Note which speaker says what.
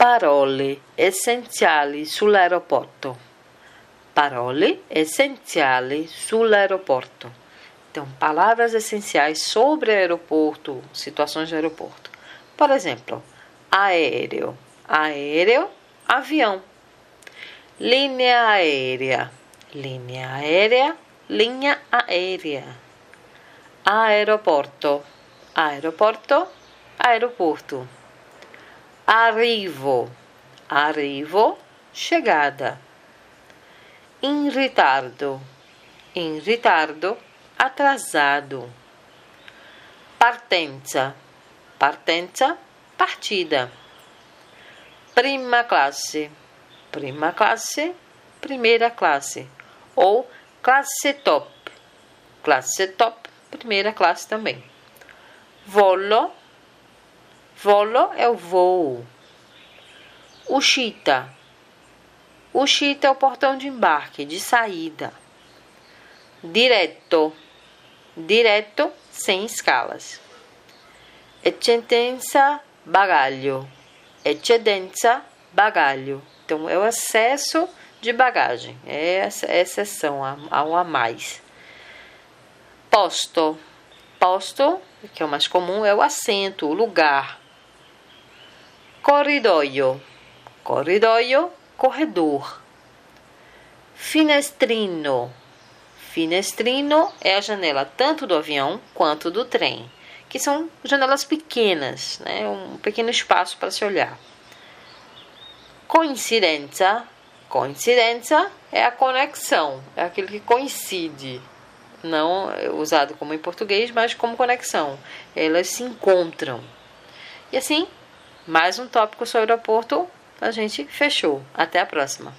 Speaker 1: Parole essenziali sull'aeroporto. Parole essenziali sull'aeroporto. Então, palavras essenciais sobre aeroporto, situações de aeroporto. Por exemplo, aéreo, aéreo, avião. Linha aérea, linha aérea, linha aérea. Aeroporto, aeroporto, aeroporto. Arrivo, arrivo, chegada. In ritardo, in ritardo, atrasado. Partenza, partenza, partida. Prima classe, prima classe, primeira classe. Ou classe top, classe top, primeira classe também. Volo, volo é o voo. Ushita, Ushita é o portão de embarque, de saída. Direto, direto, sem escalas. Eccedenza, bagaglio. Eccedenza, bagaglio. Então, é o excesso de bagagem. É essa exceção ao a mais. Posto. Posto, que é o mais comum, é o assento, o lugar. Corridoio. Corridoio, corredor. Finestrino. Finestrino é a janela tanto do avião quanto do trem, que são janelas pequenas, né? um pequeno espaço para se olhar. Coincidência, coincidência é a conexão, é aquilo que coincide, não usado como em português, mas como conexão. Elas se encontram. E assim, mais um tópico sobre o aeroporto, a gente fechou. Até a próxima.